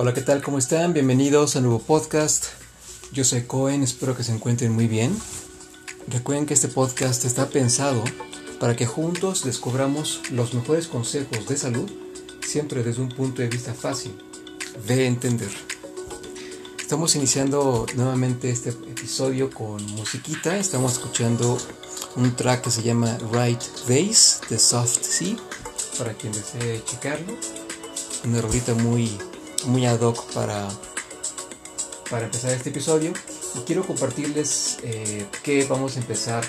Hola, ¿qué tal? ¿Cómo están? Bienvenidos a un nuevo podcast. Yo soy Cohen, espero que se encuentren muy bien. Recuerden que este podcast está pensado para que juntos descubramos los mejores consejos de salud, siempre desde un punto de vista fácil de entender. Estamos iniciando nuevamente este episodio con musiquita. Estamos escuchando un track que se llama Right Days de Soft Sea, para quien desee checarlo. Una rolita muy, muy ad hoc para, para empezar este episodio. Y quiero compartirles eh, que vamos a empezar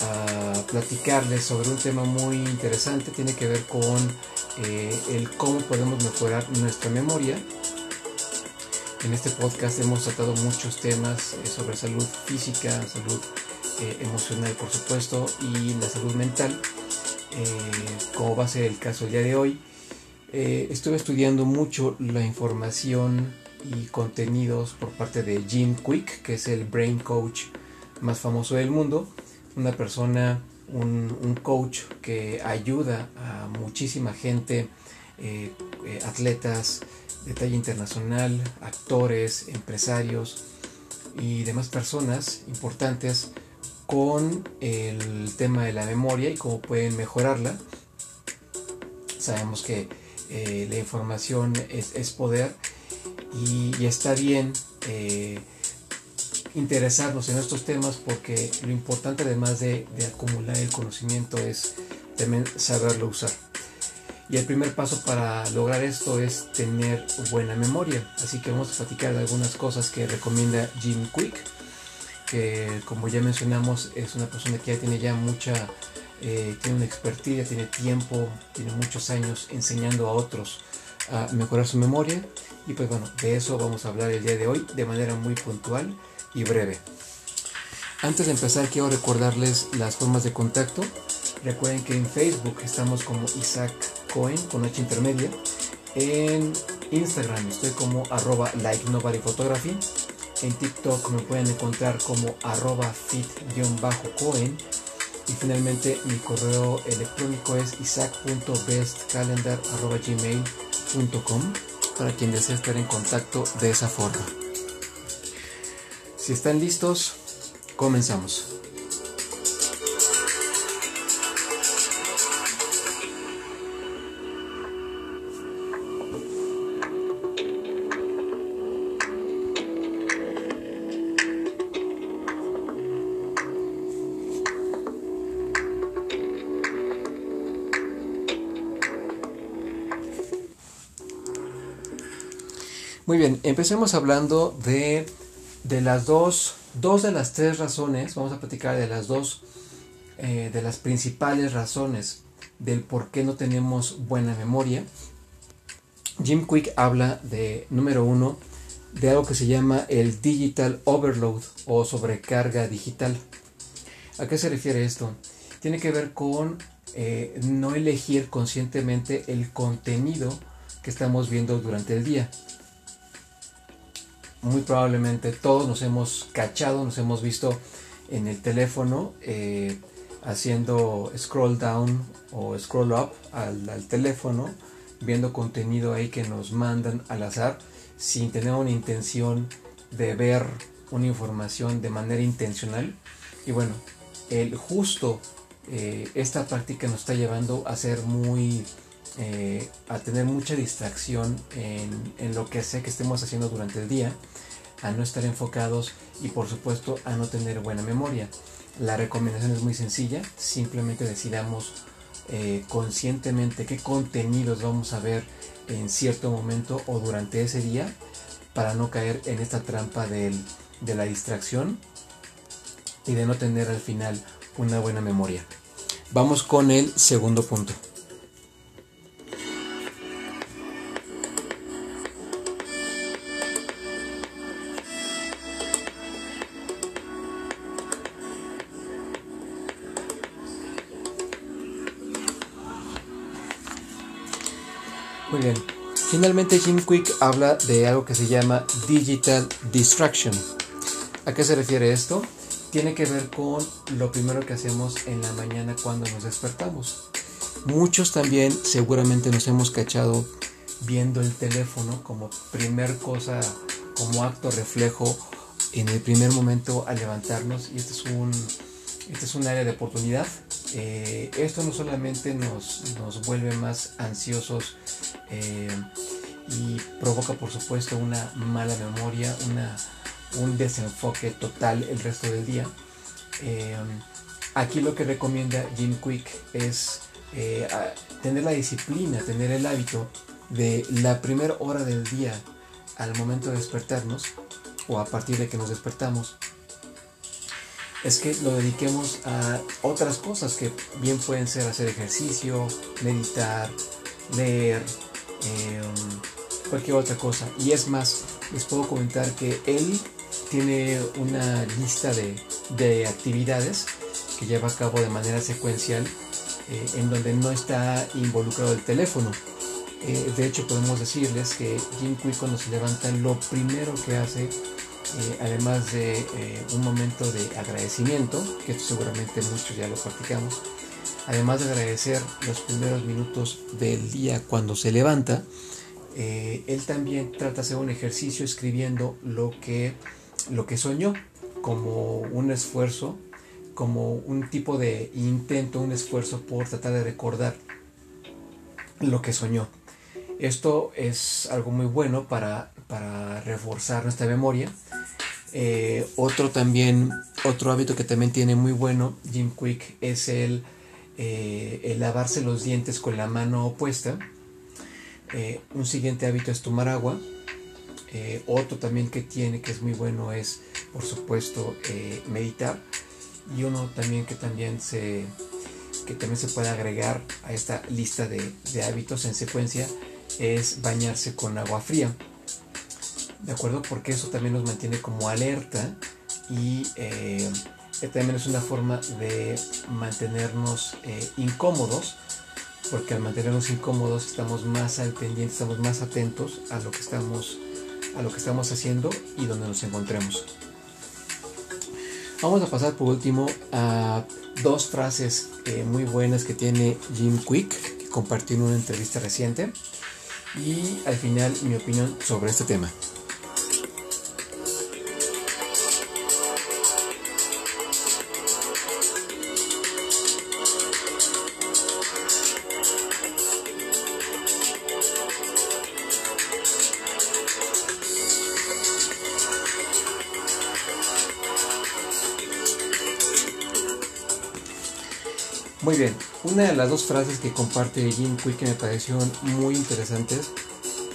a platicarles sobre un tema muy interesante. Tiene que ver con eh, el cómo podemos mejorar nuestra memoria en este podcast hemos tratado muchos temas eh, sobre salud física, salud eh, emocional por supuesto y la salud mental, como va a ser el caso el día de hoy. Estuve estudiando mucho la información y contenidos por parte de Jim Quick, que es el brain coach más famoso del mundo, una persona, un, coach que ayuda a muchísima gente, atletas, de talla internacional, actores, empresarios y demás personas importantes con el tema de la memoria y cómo pueden mejorarla. Sabemos que eh, la información es, poder y, está bien eh, interesarnos en estos temas porque lo importante además de acumular el conocimiento es también saberlo usar. Y el primer paso para lograr esto es tener buena memoria. Así que vamos a platicar de algunas cosas que recomienda Jim Quick, que como ya mencionamos es una persona que ya tiene ya mucha, eh, tiene una expertise, tiene tiempo, tiene muchos años enseñando a otros a mejorar su memoria. Y pues bueno, de eso vamos a hablar el día de hoy de manera muy puntual y breve. Antes de empezar quiero recordarles las formas de contacto. Recuerden que en Facebook estamos como Isaac Cohen con H intermedia. En Instagram estoy como arroba like nobody photography. En TikTok me pueden encontrar como arroba fit-cohen. Y finalmente mi correo electrónico es isaac.bestcalendar.gmail.com para quien desee estar en contacto de esa forma. Si están listos, comenzamos. Muy bien, empecemos hablando de, de las dos, dos de las tres razones, vamos a platicar de las dos, eh, de las principales razones del por qué no tenemos buena memoria. Jim Quick habla de, número uno, de algo que se llama el digital overload o sobrecarga digital. ¿A qué se refiere esto? Tiene que ver con eh, no elegir conscientemente el contenido que estamos viendo durante el día muy probablemente todos nos hemos cachado, nos hemos visto en el teléfono eh, haciendo scroll down o scroll up al, teléfono, viendo contenido ahí que nos mandan al azar sin tener una intención de ver una información de manera intencional. Y bueno, el justo eh, esta práctica nos está llevando a ser muy eh, a tener mucha distracción en, lo que sea que estemos haciendo durante el día, a no estar enfocados y por supuesto a no tener buena memoria. La recomendación es muy sencilla, simplemente decidamos eh, conscientemente qué contenidos vamos a ver en cierto momento o durante ese día para no caer en esta trampa de la distracción y de no tener al final una buena memoria. Vamos con el segundo punto. Finalmente Jim Quick habla de algo que se llama Digital Distraction. ¿A qué se refiere esto? Tiene que ver con lo primero que hacemos en la mañana cuando nos despertamos. Muchos también seguramente nos hemos cachado viendo el teléfono como primer cosa, como acto reflejo en el primer momento al levantarnos y este es un, este es un área de oportunidad. Eh, esto no solamente nos, nos vuelve más ansiosos eh, y provoca por supuesto una mala memoria, una, un desenfoque total el resto del día. Eh, aquí lo que recomienda Jim Quick es tener la disciplina, tener el hábito de la primera hora del día al momento de despertarnos o a partir de que nos despertamos, es que lo dediquemos a otras cosas que bien pueden ser hacer ejercicio, meditar, leer, em, cualquier otra cosa. Y es más, les puedo comentar que él tiene una lista de, de actividades que lleva a cabo de manera secuencial eh, en donde no está involucrado el teléfono. Eh, de hecho, podemos decirles que Jim Quick cuando se levanta, lo primero que hace eh, además de eh, un momento de agradecimiento, que seguramente muchos ya lo practicamos, además de agradecer los primeros minutos del día cuando se levanta, eh, él también trata de hacer un ejercicio escribiendo lo que, lo que soñó como un esfuerzo, como un tipo de intento, un esfuerzo por tratar de recordar lo que soñó. Esto es algo muy bueno para, para reforzar nuestra memoria eh, otro también, otro hábito que también tiene muy bueno Jim Quick es el, eh, lavarse los dientes con la mano opuesta. Eh, un siguiente hábito es tomar agua. otro también que tiene que es muy bueno es, por supuesto, meditar. Y uno también que también se que también se puede agregar a esta lista de, de hábitos en secuencia es bañarse con agua fría. ¿De acuerdo? Porque eso también nos mantiene como alerta y eh, también es una forma de mantenernos eh, incómodos, porque al mantenernos incómodos estamos más al pendiente, estamos más atentos a lo que estamos, a lo que estamos haciendo y donde nos encontremos. Vamos a pasar por último a dos frases eh, muy buenas que tiene Jim Quick, que compartió en una entrevista reciente, y al final mi opinión sobre este tema. Muy bien, una de las dos frases que comparte Jim Quick que me parecieron muy interesantes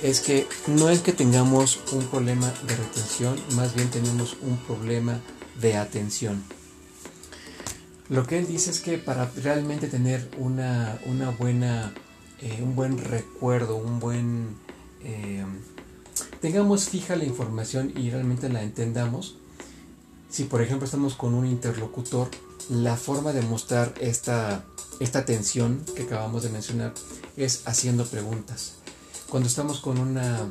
es que no es que tengamos un problema de retención, más bien tenemos un problema de atención. Lo que él dice es que para realmente tener una, buena, eh, un buen recuerdo, un buen... Eh, tengamos fija la información y realmente la entendamos, si por ejemplo estamos con un interlocutor, la forma de mostrar esta, esta tensión que acabamos de mencionar es haciendo preguntas. Cuando estamos con una,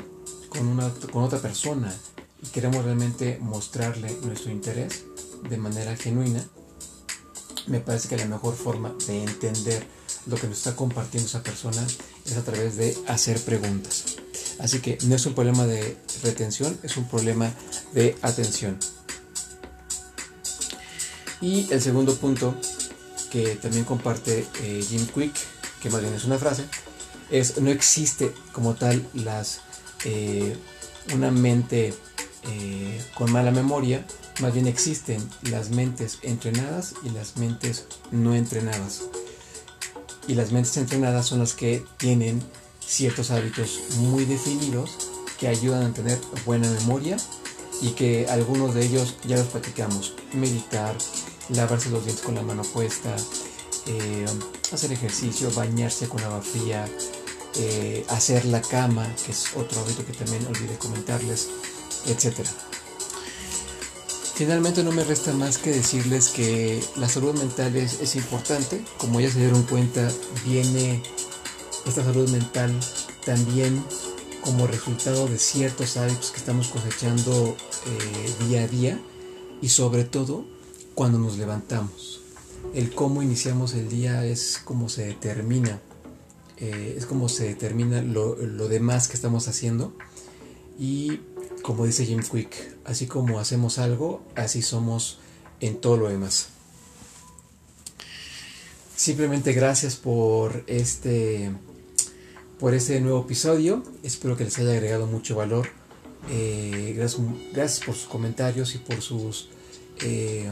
con una con otra persona y queremos realmente mostrarle nuestro interés de manera genuina, me parece que la mejor forma de entender lo que nos está compartiendo esa persona es a través de hacer preguntas. Así que no es un problema de retención, es un problema de atención. Y el segundo punto que también comparte eh, Jim Quick, que más bien es una frase, es no existe como tal las eh, una mente eh, con mala memoria, más bien existen las mentes entrenadas y las mentes no entrenadas. Y las mentes entrenadas son las que tienen ciertos hábitos muy definidos que ayudan a tener buena memoria y que algunos de ellos ya los platicamos. Meditar, lavarse los dientes con la mano puesta, eh, hacer ejercicio, bañarse con agua fría, eh, hacer la cama, que es otro hábito que también olvidé comentarles, etc. Finalmente no me resta más que decirles que la salud mental es, importante, como ya se dieron cuenta, viene esta salud mental también como resultado de ciertos hábitos que estamos cosechando eh, día a día y sobre todo cuando nos levantamos. El cómo iniciamos el día es como se determina eh, es como se determina lo, lo demás que estamos haciendo. Y como dice Jim Quick, así como hacemos algo, así somos en todo lo demás. Simplemente gracias por este por este nuevo episodio. Espero que les haya agregado mucho valor. Eh, gracias, gracias, por sus comentarios y por sus eh,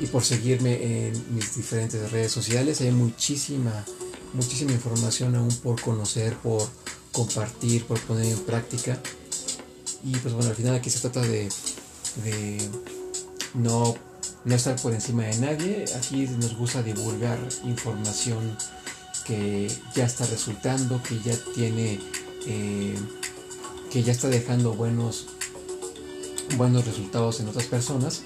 y por seguirme en mis diferentes redes sociales. Hay muchísima muchísima información aún por conocer, por compartir, por poner en práctica. Y pues bueno, al final aquí se trata de, no, no estar por encima de nadie. Aquí nos gusta divulgar información que ya está resultando, que ya tiene, eh, que ya está dejando buenos, buenos resultados en otras personas.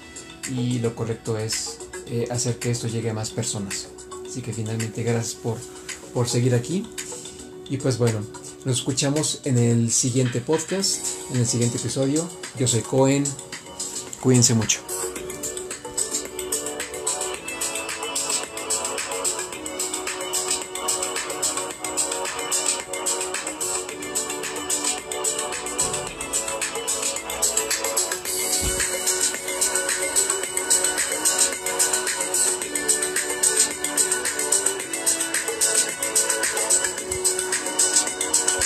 Y lo correcto es eh, hacer que esto llegue a más personas. Así que finalmente gracias por, por seguir aquí. Y pues bueno, nos escuchamos en el siguiente podcast, en el siguiente episodio. Yo soy Cohen. Cuídense mucho.